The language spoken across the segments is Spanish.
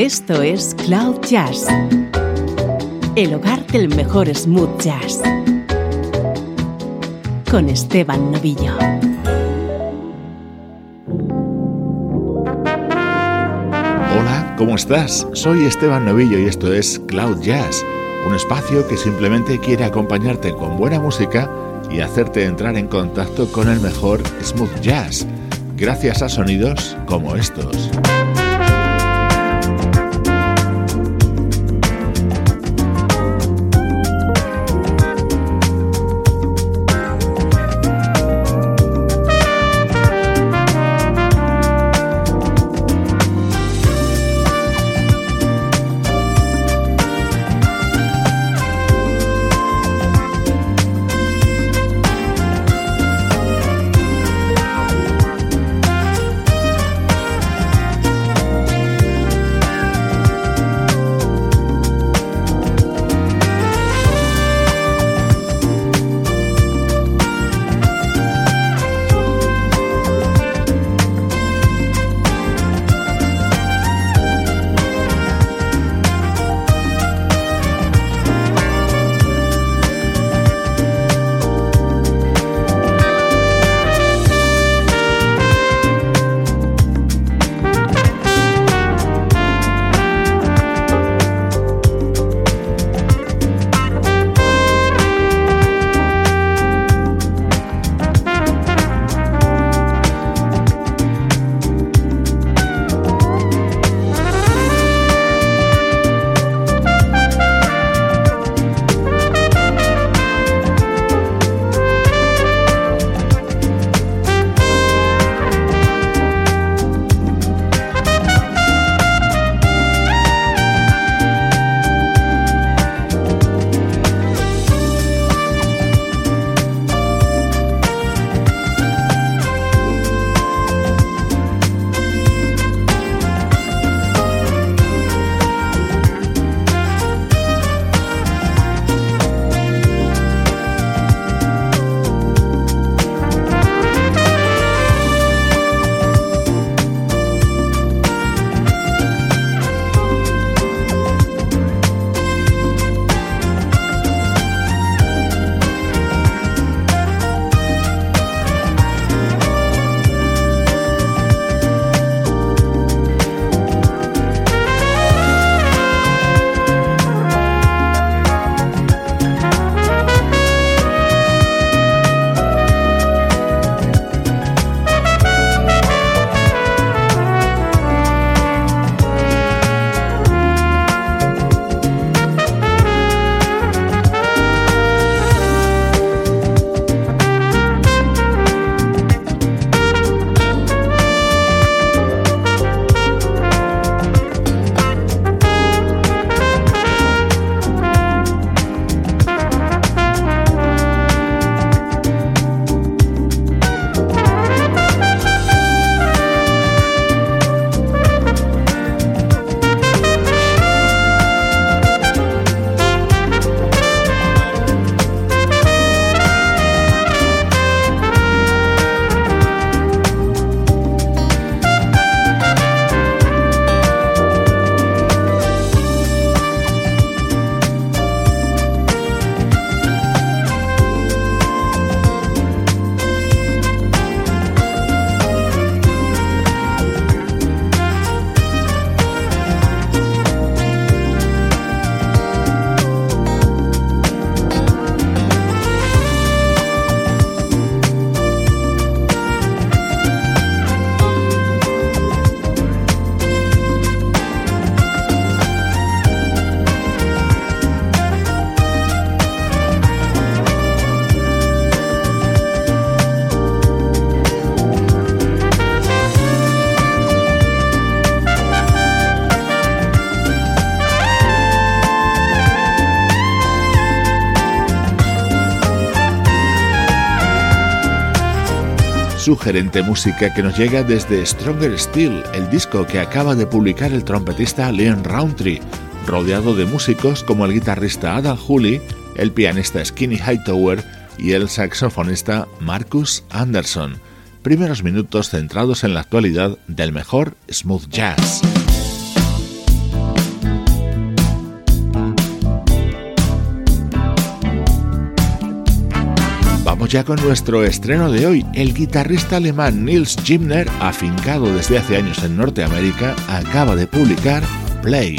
Esto es Cloud Jazz, el hogar del mejor smooth jazz, con Esteban Novillo. Hola, ¿cómo estás? Soy Esteban Novillo y esto es Cloud Jazz, un espacio que simplemente quiere acompañarte con buena música y hacerte entrar en contacto con el mejor smooth jazz, gracias a sonidos como estos. Sugerente música que nos llega desde Stronger Steel, el disco que acaba de publicar el trompetista Leon Roundtree, rodeado de músicos como el guitarrista Adam Hooley, el pianista Skinny Hightower y el saxofonista Marcus Anderson. Primeros minutos centrados en la actualidad del mejor smooth jazz. Ya con nuestro estreno de hoy. El guitarrista alemán Nils Gimner, afincado desde hace años en Norteamérica, acaba de publicar Play.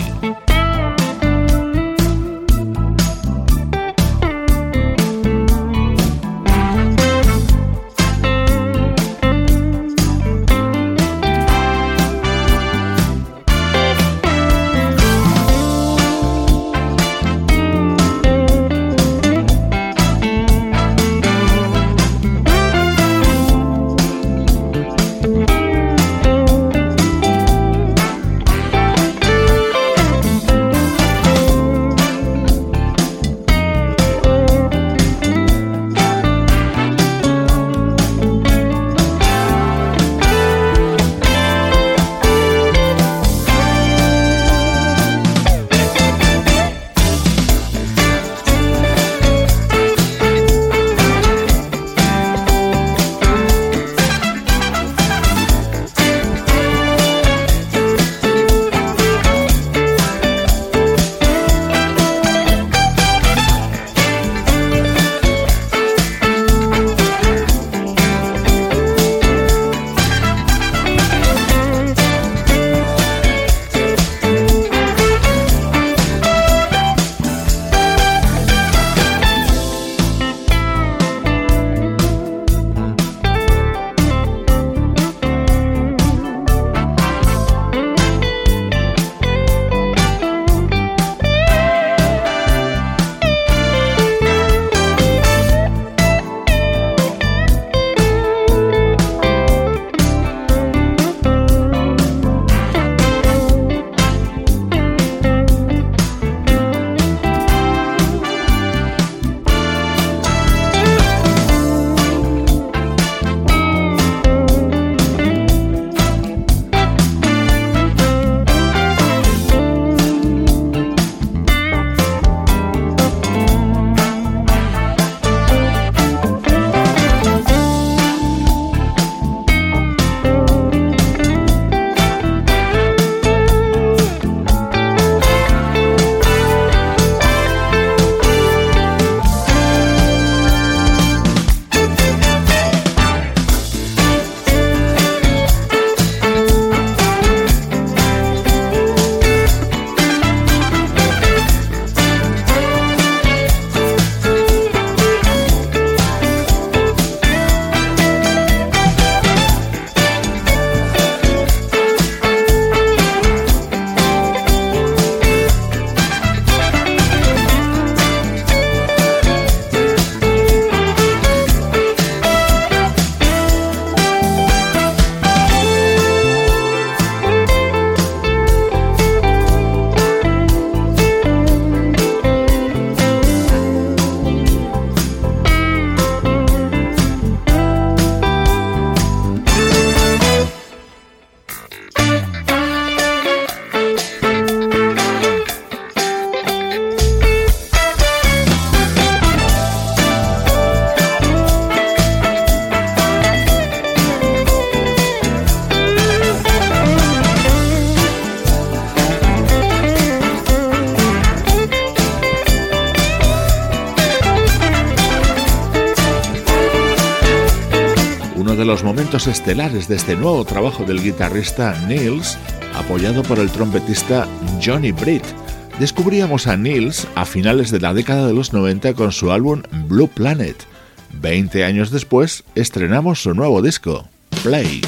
Estelares de este nuevo trabajo del guitarrista Nils, apoyado por el trompetista Johnny Britt. Descubríamos a Nils a finales de la década de los 90 con su álbum Blue Planet. Veinte años después, estrenamos su nuevo disco, Play.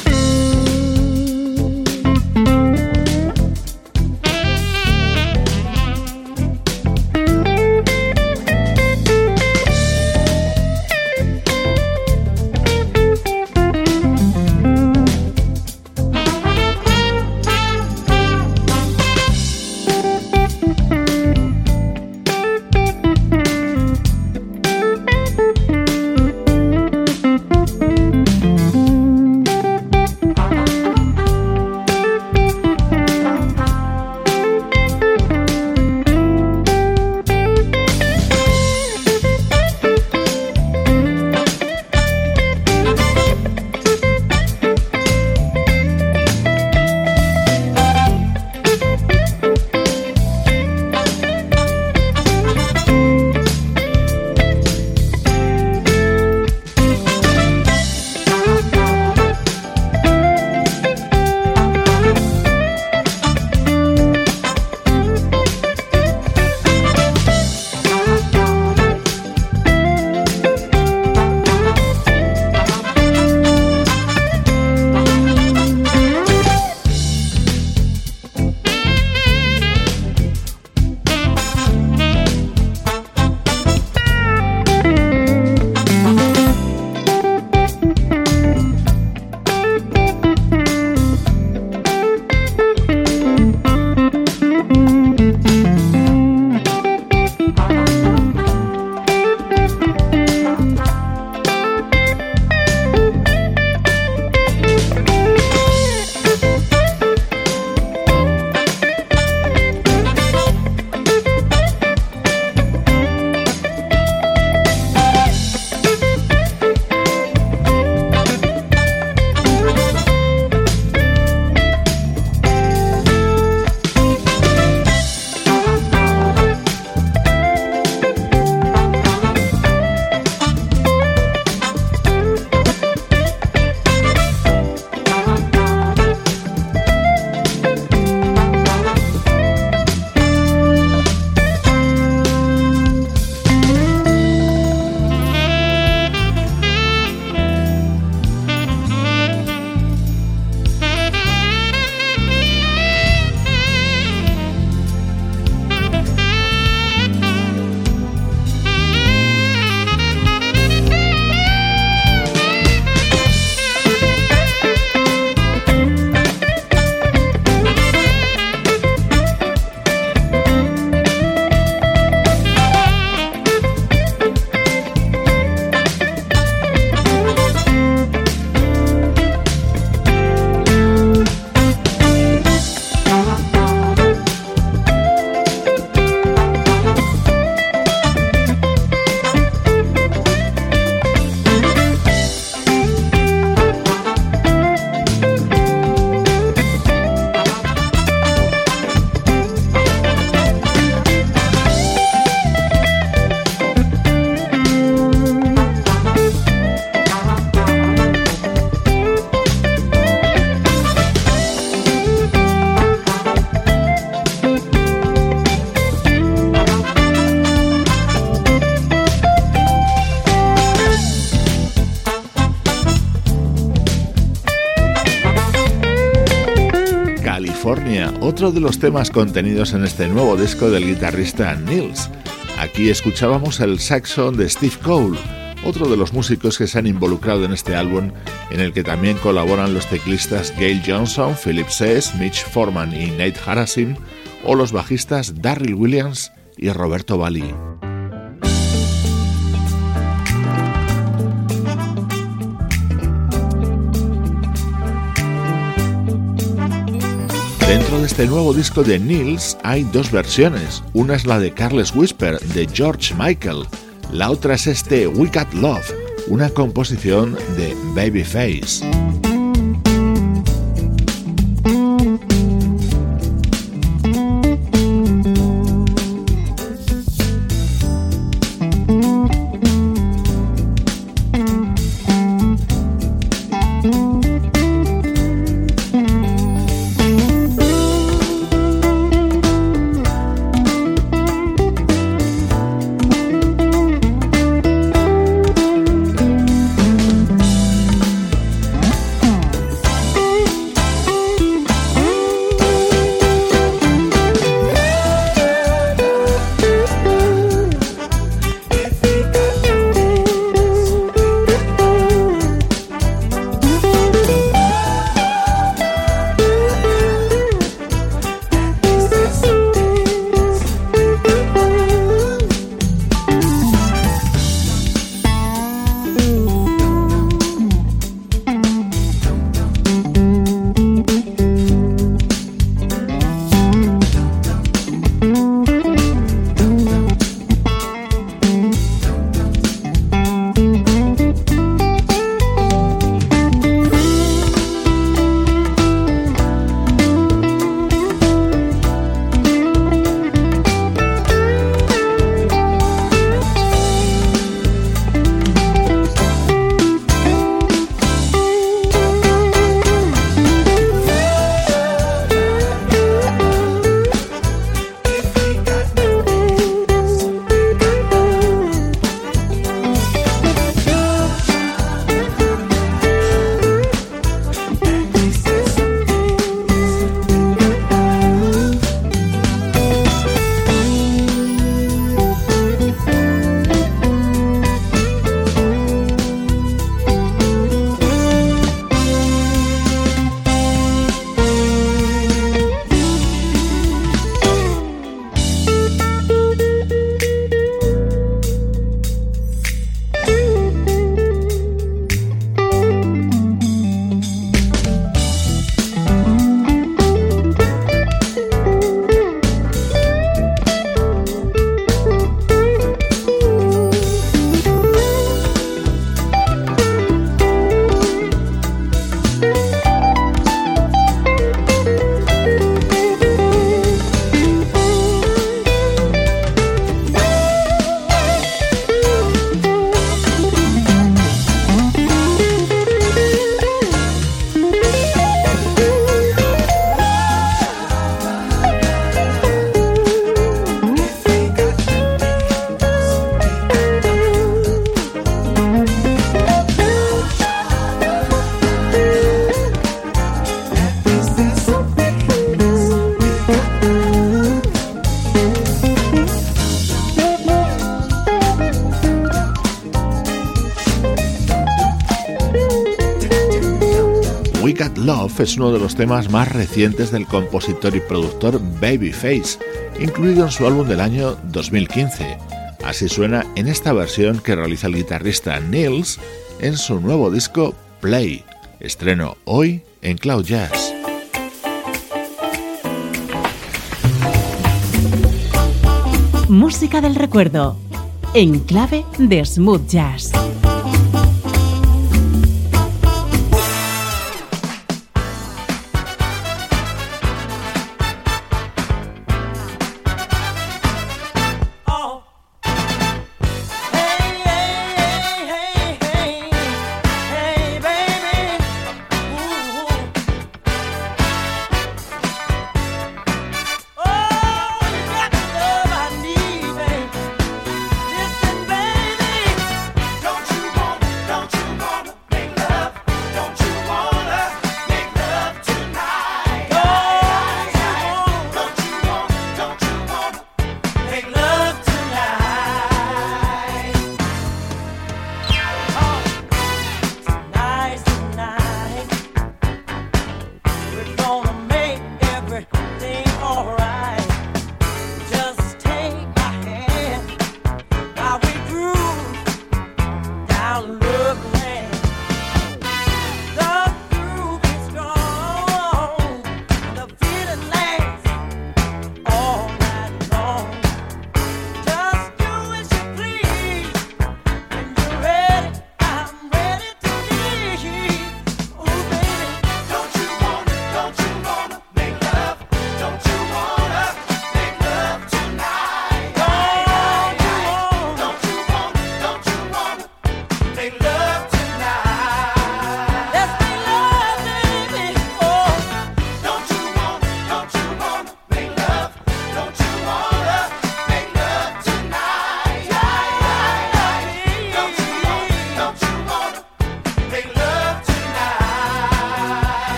Otro de los temas contenidos en este nuevo disco del guitarrista Nils. Aquí escuchábamos el saxon de Steve Cole, otro de los músicos que se han involucrado en este álbum, en el que también colaboran los teclistas Gail Johnson, Philip Sess, Mitch Foreman y Nate Harasim, o los bajistas Darryl Williams y Roberto Bali. Dentro de este nuevo disco de Nils hay dos versiones. Una es la de Carles Whisper de George Michael, la otra es este We Got Love, una composición de Babyface. Es uno de los temas más recientes del compositor y productor Babyface, incluido en su álbum del año 2015. Así suena en esta versión que realiza el guitarrista Nils en su nuevo disco Play, estreno hoy en Cloud Jazz. Música del recuerdo, en clave de smooth jazz.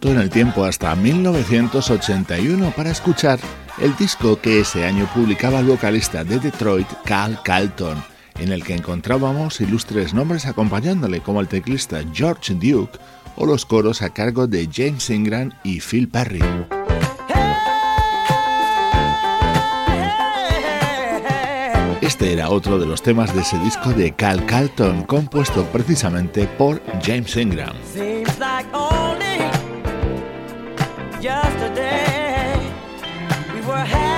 Salto en el tiempo hasta 1981 para escuchar el disco que ese año publicaba el vocalista de Detroit, Cal Calton, en el que encontrábamos ilustres nombres acompañándole como el teclista George Duke o los coros a cargo de James Ingram y Phil Perry. Este era otro de los temas de ese disco de Cal Calton, compuesto precisamente por James Ingram. yesterday. We were happy.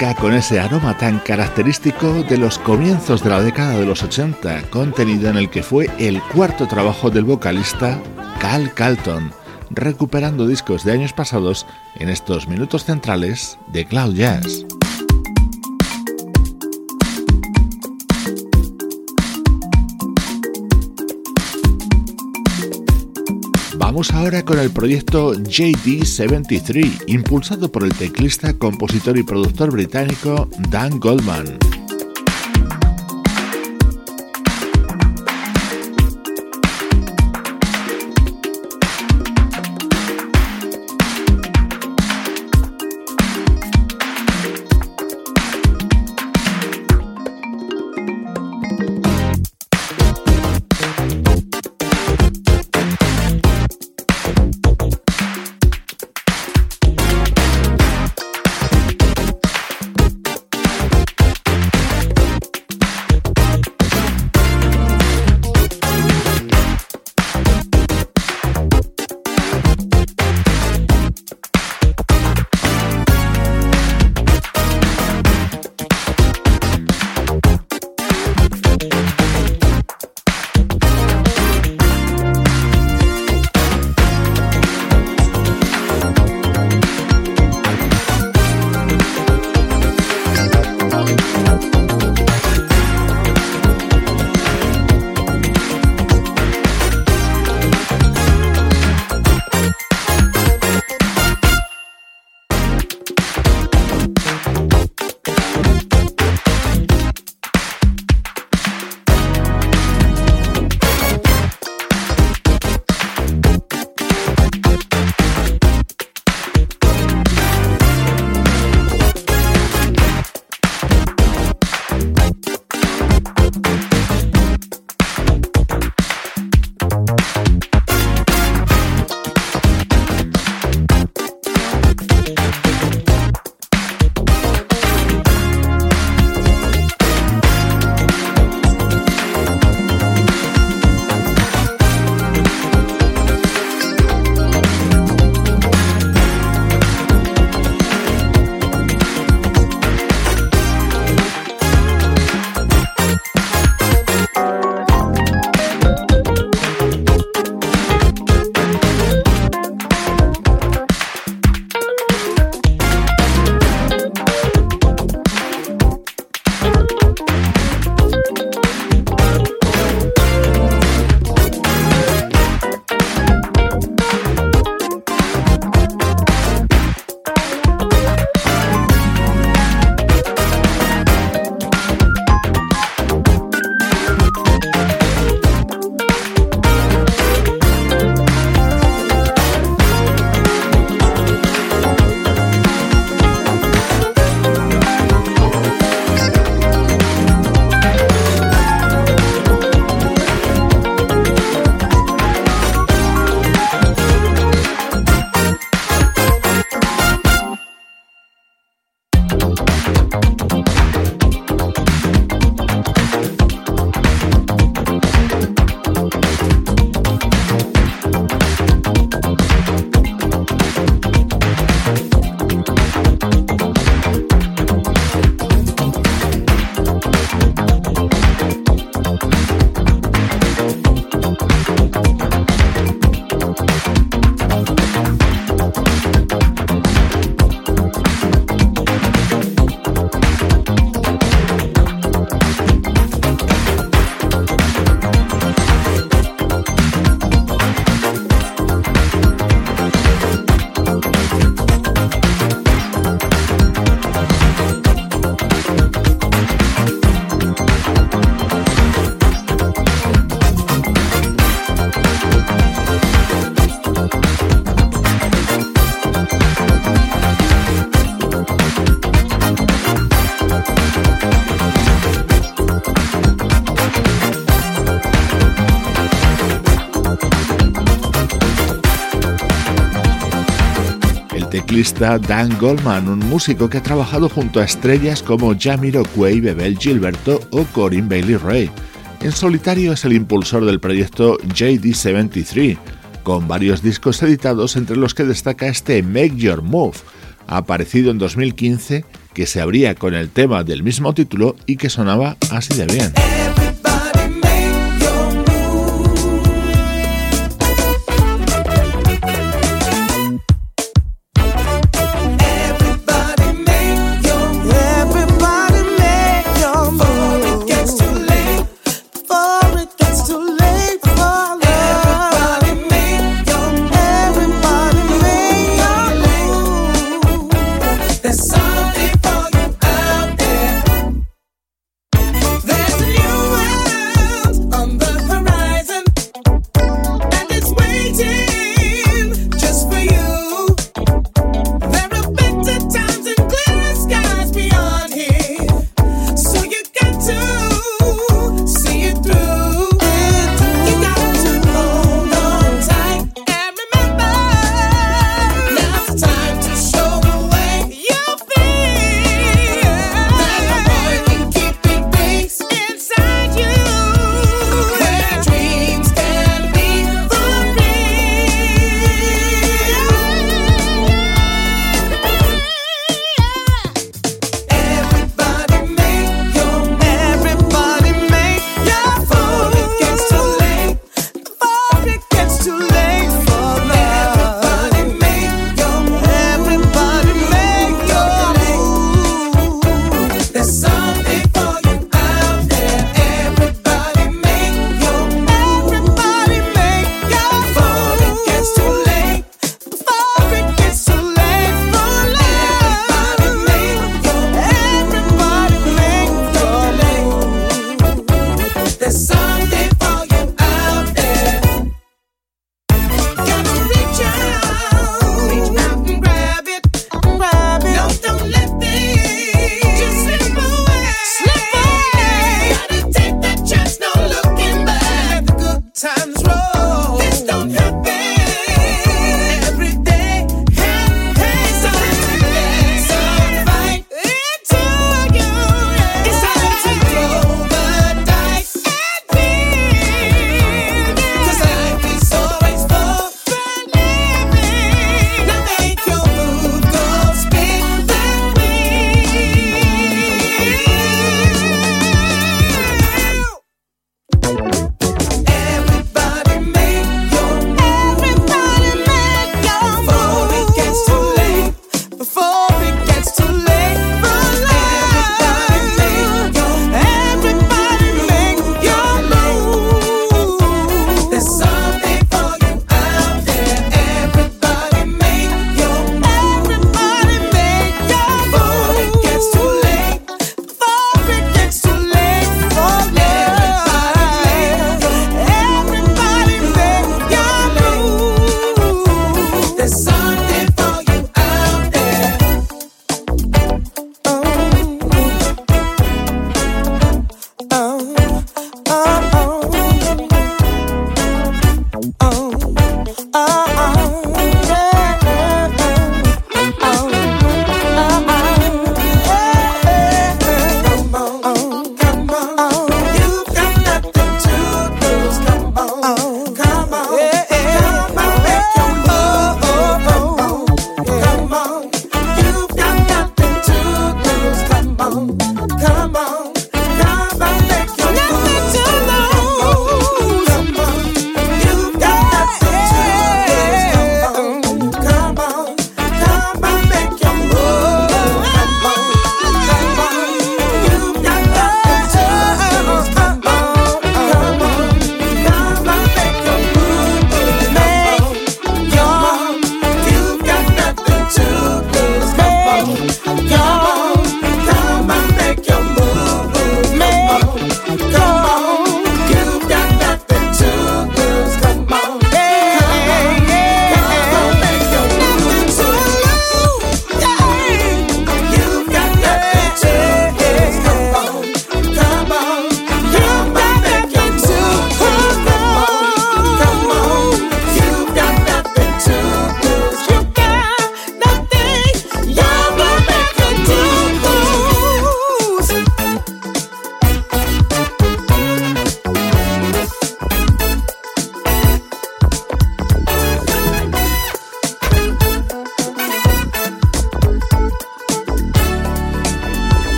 Con ese aroma tan característico de los comienzos de la década de los 80, contenido en el que fue el cuarto trabajo del vocalista Cal Calton, recuperando discos de años pasados en estos minutos centrales de Cloud Jazz. Ahora con el proyecto JD73, impulsado por el teclista, compositor y productor británico Dan Goldman. Dan Goldman, un músico que ha trabajado junto a estrellas como Jamiroquai, Bebel Gilberto o Corinne Bailey Ray. En solitario es el impulsor del proyecto JD73, con varios discos editados entre los que destaca este Make Your Move, aparecido en 2015, que se abría con el tema del mismo título y que sonaba así de bien.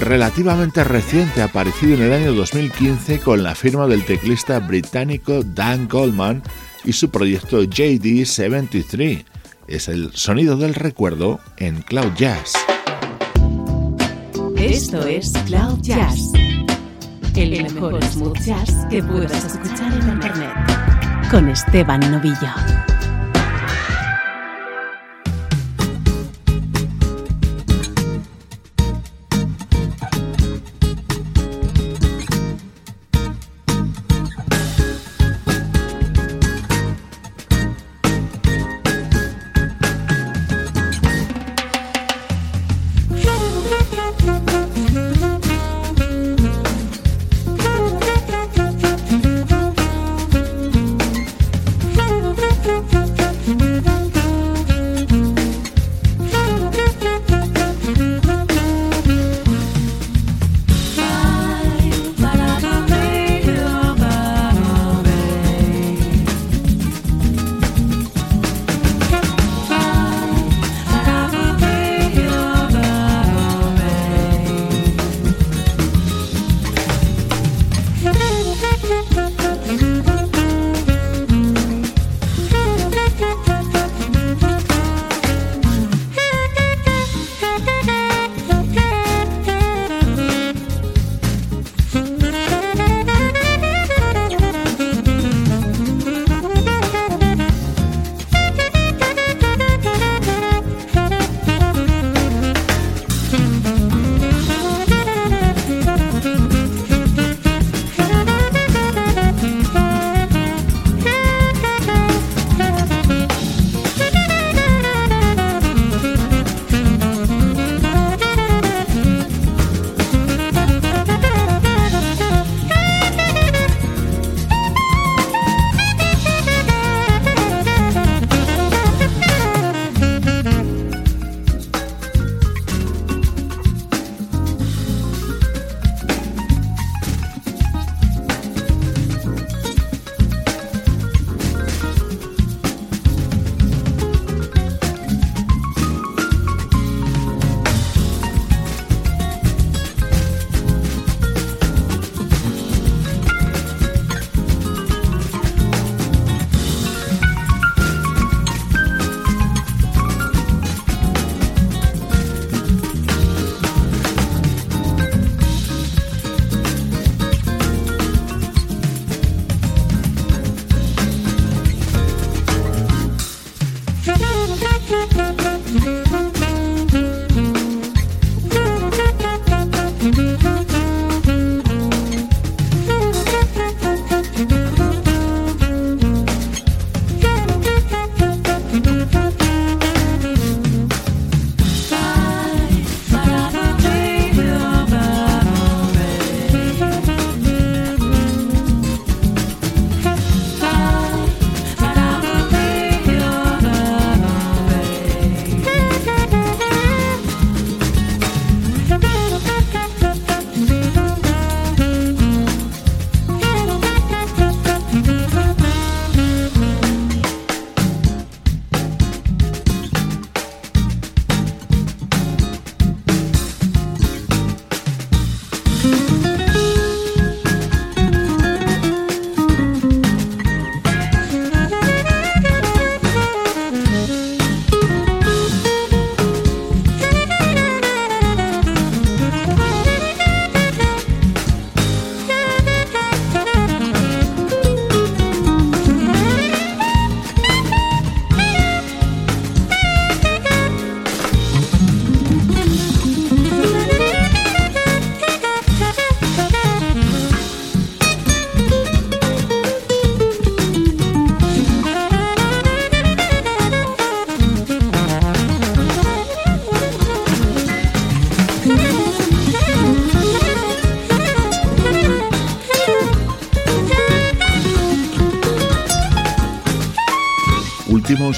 Relativamente reciente, aparecido en el año 2015 con la firma del teclista británico Dan Goldman y su proyecto JD73. Es el sonido del recuerdo en Cloud Jazz. Esto es Cloud Jazz, el mejor smooth jazz que puedas escuchar en Internet, con Esteban Novillo.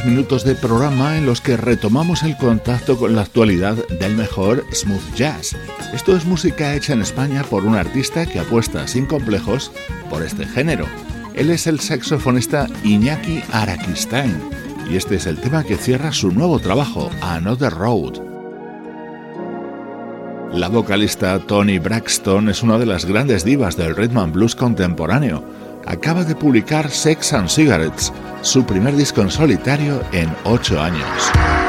Minutos de programa en los que retomamos el contacto con la actualidad del mejor smooth jazz. Esto es música hecha en España por un artista que apuesta sin complejos por este género. Él es el saxofonista Iñaki Araquistain y este es el tema que cierra su nuevo trabajo, Another Road. La vocalista Tony Braxton es una de las grandes divas del rhythm and blues contemporáneo. Acaba de publicar Sex and Cigarettes, su primer disco en solitario en ocho años.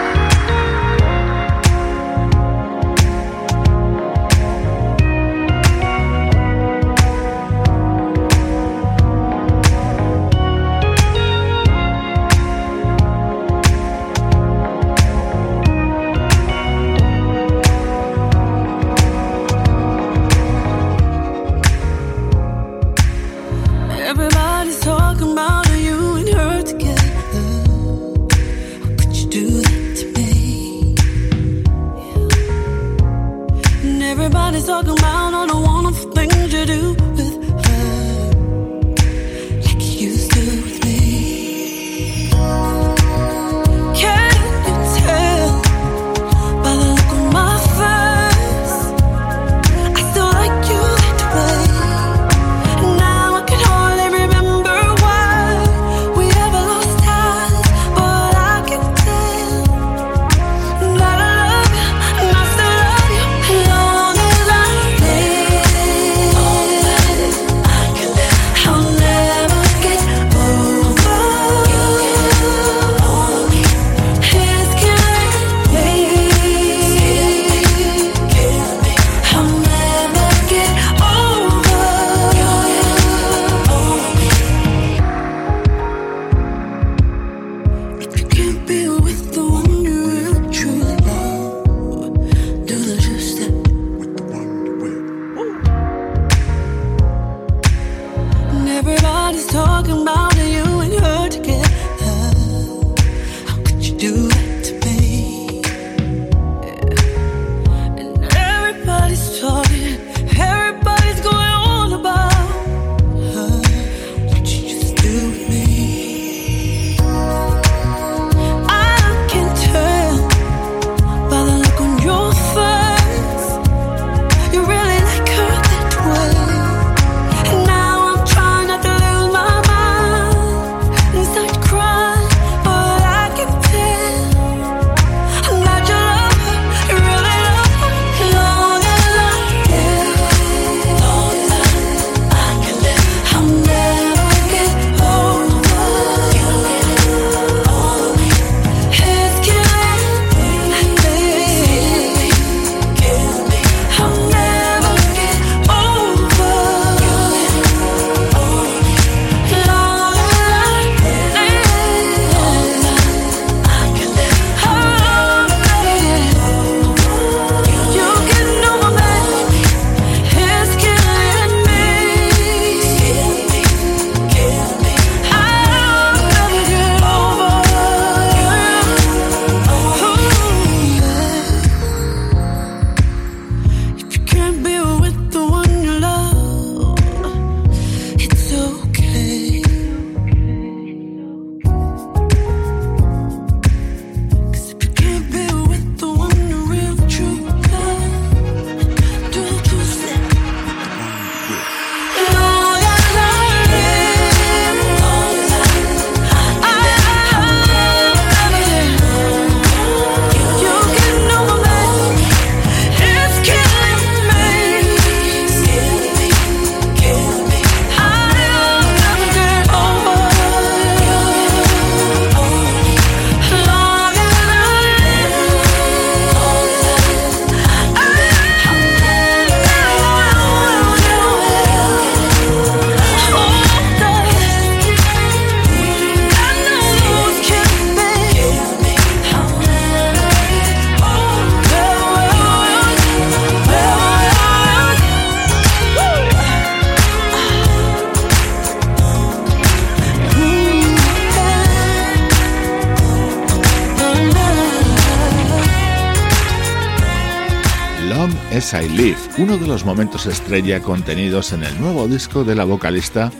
I Live, uno de los momentos estrella contenidos en el nuevo disco de la vocalista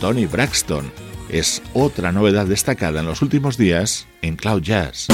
Tony Braxton. es otra novedad destacada en los últimos días en Cloud Jazz.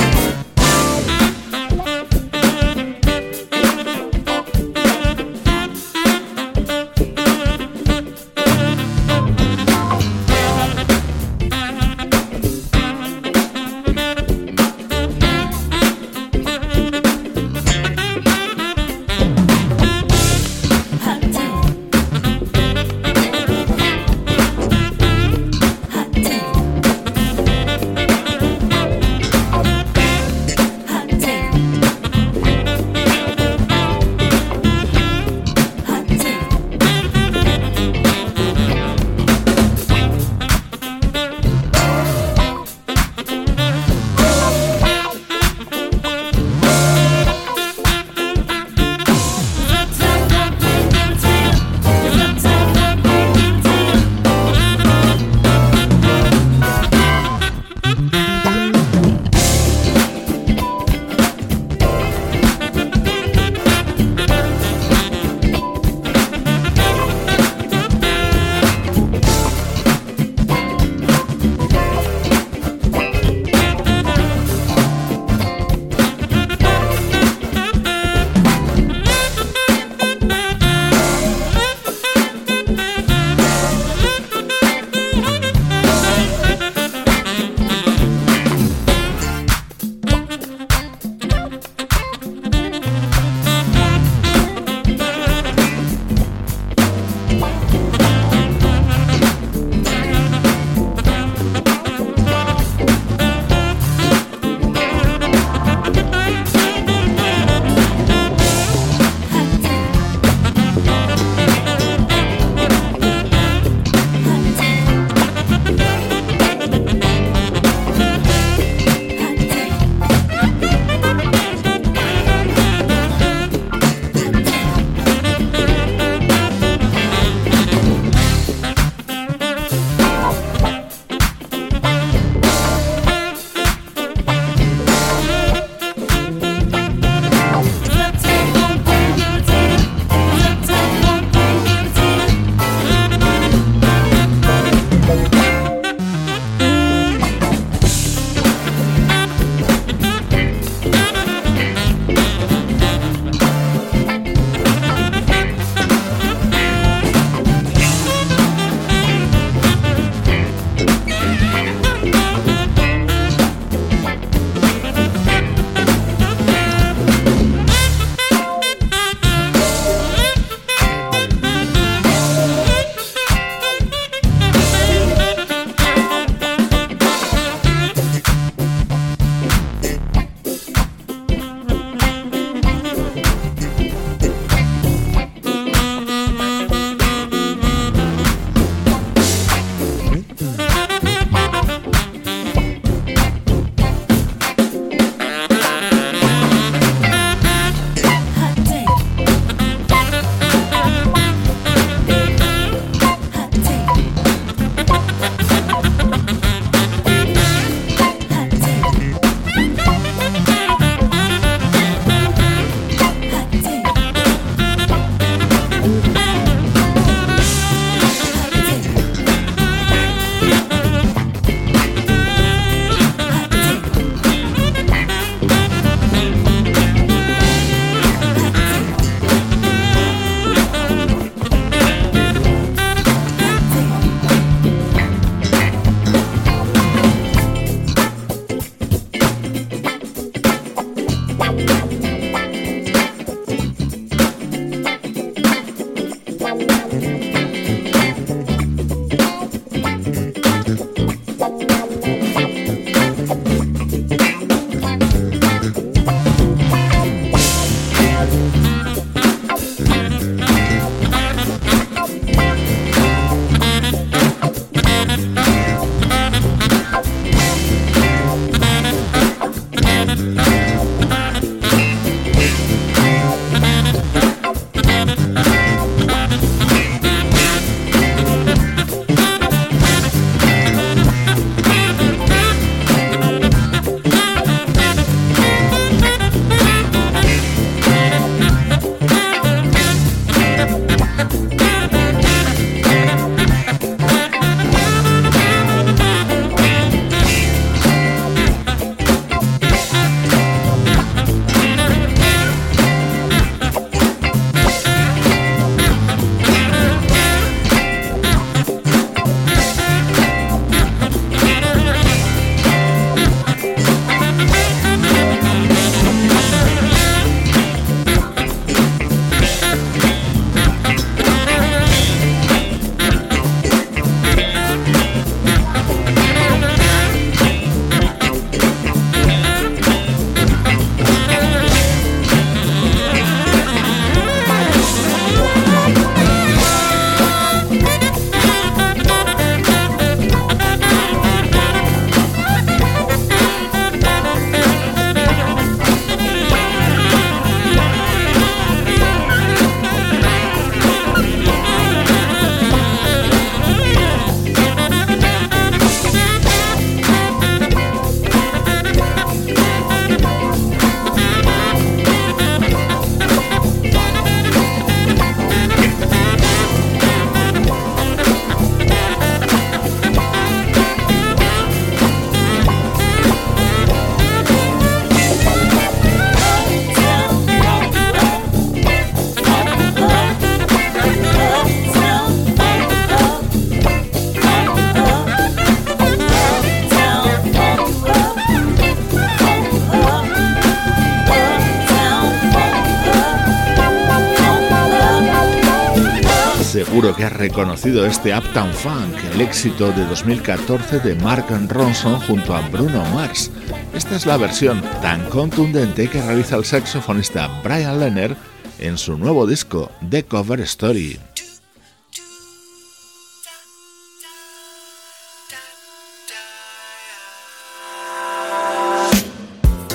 Que has reconocido este Uptown Funk, el éxito de 2014 de Mark Ronson junto a Bruno Mars. Esta es la versión tan contundente que realiza el saxofonista Brian Lenner en su nuevo disco, The Cover Story.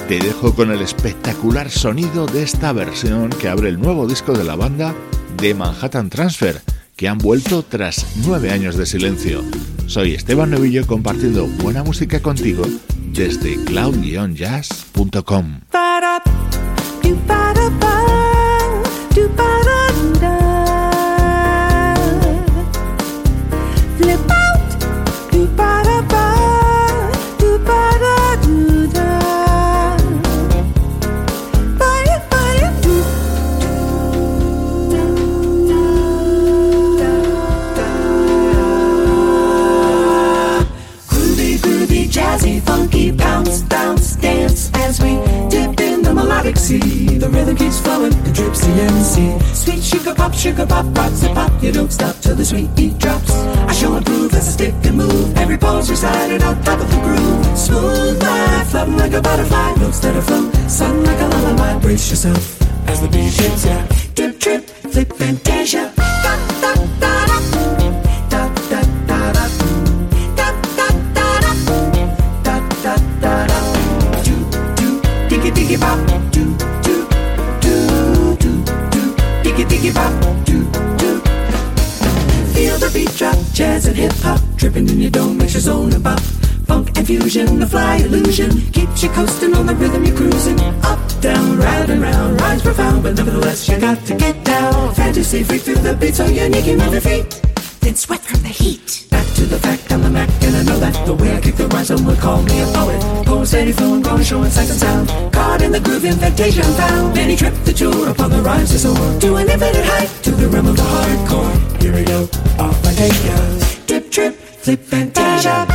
Te dejo con el espectacular sonido de esta versión que abre el nuevo disco de la banda de Manhattan Transfer, que han vuelto tras nueve años de silencio. Soy Esteban Novillo compartiendo buena música contigo desde cloud-jazz.com. sea. The rhythm keeps flowing, it drips the MC. Sweet sugar pop, sugar pop, rocks and pop. You don't stop till the sweet beat drops. I show and prove as I stick and move. Every pose recited on top of the groove. Smooth life, floating like a butterfly. Notes that are flow, sung like a lullaby. Brace yourself as the beat hits ya. Drip, trip, flip, fantasia. Do. Feel the beat drop, jazz and hip hop, dripping in your dome makes your zone bop. Funk and fusion, the fly illusion keeps you coasting on the rhythm you're cruising. Up, down, round and round, rhymes profound, but nevertheless you got to get down. Fantasy freak through the beat so unique you move your feet, then sweat from the heat to the fact I'm the Mac, and I know that the way I kick the rhyme, someone call me a poet. Poem steady flowing, growing, showing sight and sound. Caught in the groove, invitation found. Many trip the jewel upon the rhymes to soar to an infinite height, to the realm of the hardcore. Here we go, off I take ya. Drip, trip, flip, fantasia.